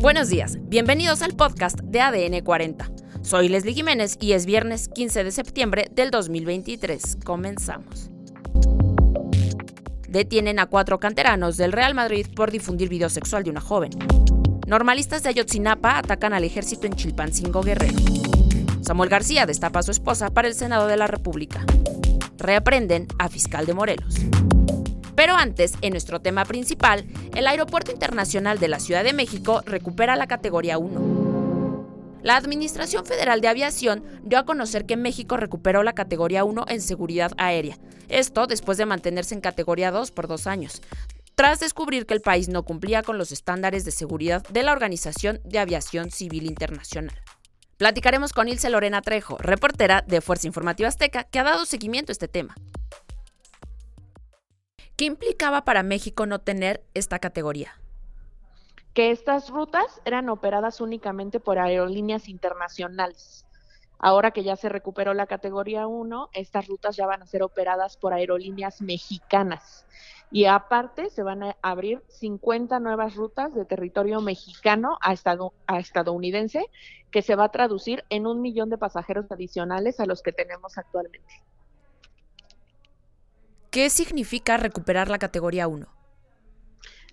Buenos días, bienvenidos al podcast de ADN 40. Soy Leslie Jiménez y es viernes 15 de septiembre del 2023. Comenzamos. Detienen a cuatro canteranos del Real Madrid por difundir video sexual de una joven. Normalistas de Ayotzinapa atacan al ejército en Chilpancingo Guerrero. Samuel García destapa a su esposa para el Senado de la República. Reaprenden a fiscal de Morelos. Pero antes, en nuestro tema principal, el Aeropuerto Internacional de la Ciudad de México recupera la categoría 1. La Administración Federal de Aviación dio a conocer que México recuperó la categoría 1 en seguridad aérea, esto después de mantenerse en categoría 2 por dos años, tras descubrir que el país no cumplía con los estándares de seguridad de la Organización de Aviación Civil Internacional. Platicaremos con Ilse Lorena Trejo, reportera de Fuerza Informativa Azteca, que ha dado seguimiento a este tema. ¿Qué implicaba para México no tener esta categoría? Que estas rutas eran operadas únicamente por aerolíneas internacionales. Ahora que ya se recuperó la categoría 1, estas rutas ya van a ser operadas por aerolíneas mexicanas. Y aparte se van a abrir 50 nuevas rutas de territorio mexicano a, a estadounidense, que se va a traducir en un millón de pasajeros adicionales a los que tenemos actualmente. ¿Qué significa recuperar la categoría 1?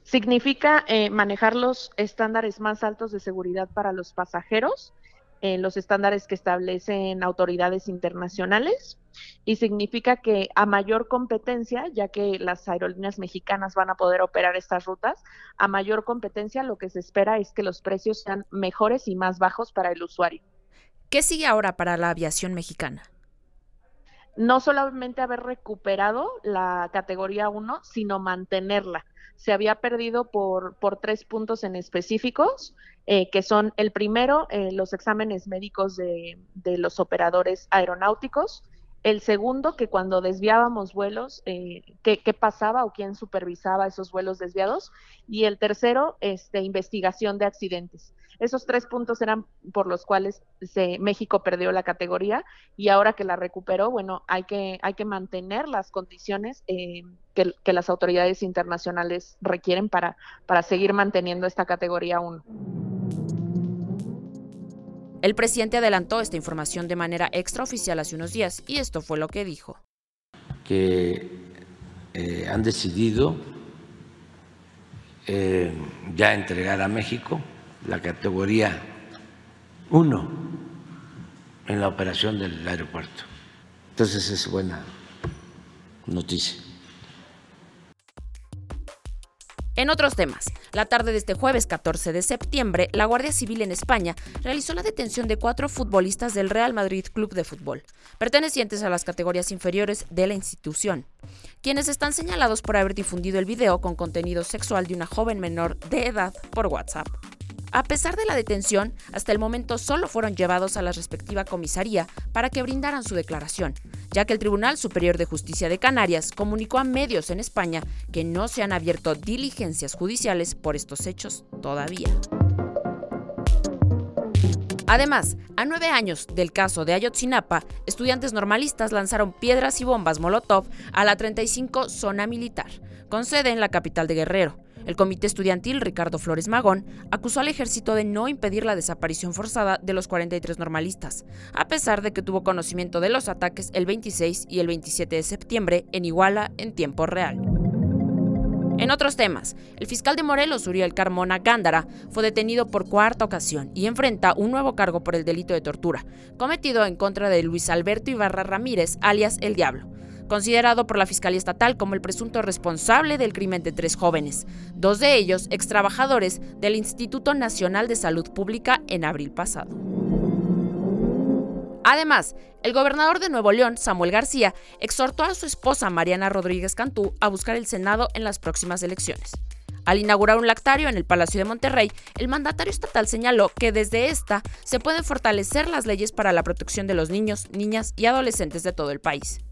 Significa eh, manejar los estándares más altos de seguridad para los pasajeros, eh, los estándares que establecen autoridades internacionales, y significa que a mayor competencia, ya que las aerolíneas mexicanas van a poder operar estas rutas, a mayor competencia lo que se espera es que los precios sean mejores y más bajos para el usuario. ¿Qué sigue ahora para la aviación mexicana? No solamente haber recuperado la categoría 1, sino mantenerla. Se había perdido por, por tres puntos en específicos, eh, que son el primero, eh, los exámenes médicos de, de, los operadores aeronáuticos, el segundo, que cuando desviábamos vuelos, eh, ¿qué, ¿qué, pasaba o quién supervisaba esos vuelos desviados, y el tercero, este, investigación de accidentes. Esos tres puntos eran por los cuales se, México perdió la categoría y ahora que la recuperó, bueno, hay que, hay que mantener las condiciones eh, que, que, las autoridades internacionales requieren para, para seguir manteniendo esta categoría 1. El presidente adelantó esta información de manera extraoficial hace unos días y esto fue lo que dijo. Que eh, han decidido eh, ya entregar a México la categoría 1 en la operación del aeropuerto. Entonces es buena noticia. En otros temas, la tarde de este jueves 14 de septiembre, la Guardia Civil en España realizó la detención de cuatro futbolistas del Real Madrid Club de Fútbol, pertenecientes a las categorías inferiores de la institución, quienes están señalados por haber difundido el video con contenido sexual de una joven menor de edad por WhatsApp. A pesar de la detención, hasta el momento solo fueron llevados a la respectiva comisaría para que brindaran su declaración, ya que el Tribunal Superior de Justicia de Canarias comunicó a medios en España que no se han abierto diligencias judiciales por estos hechos todavía. Además, a nueve años del caso de Ayotzinapa, estudiantes normalistas lanzaron piedras y bombas Molotov a la 35 Zona Militar, con sede en la capital de Guerrero. El comité estudiantil Ricardo Flores Magón acusó al ejército de no impedir la desaparición forzada de los 43 normalistas, a pesar de que tuvo conocimiento de los ataques el 26 y el 27 de septiembre en Iguala en tiempo real. En otros temas, el fiscal de Morelos, Uriel Carmona Gándara, fue detenido por cuarta ocasión y enfrenta un nuevo cargo por el delito de tortura, cometido en contra de Luis Alberto Ibarra Ramírez, alias El Diablo, considerado por la Fiscalía Estatal como el presunto responsable del crimen de tres jóvenes, dos de ellos ex trabajadores del Instituto Nacional de Salud Pública en abril pasado. Además, el gobernador de Nuevo León, Samuel García, exhortó a su esposa Mariana Rodríguez Cantú a buscar el Senado en las próximas elecciones. Al inaugurar un lactario en el Palacio de Monterrey, el mandatario estatal señaló que desde esta se pueden fortalecer las leyes para la protección de los niños, niñas y adolescentes de todo el país.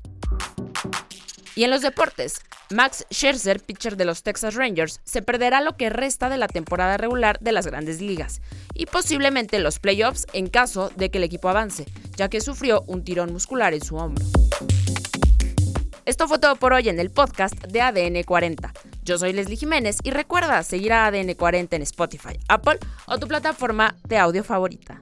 Y en los deportes, Max Scherzer, pitcher de los Texas Rangers, se perderá lo que resta de la temporada regular de las grandes ligas y posiblemente los playoffs en caso de que el equipo avance, ya que sufrió un tirón muscular en su hombro. Esto fue todo por hoy en el podcast de ADN 40. Yo soy Leslie Jiménez y recuerda seguir a ADN 40 en Spotify, Apple o tu plataforma de audio favorita.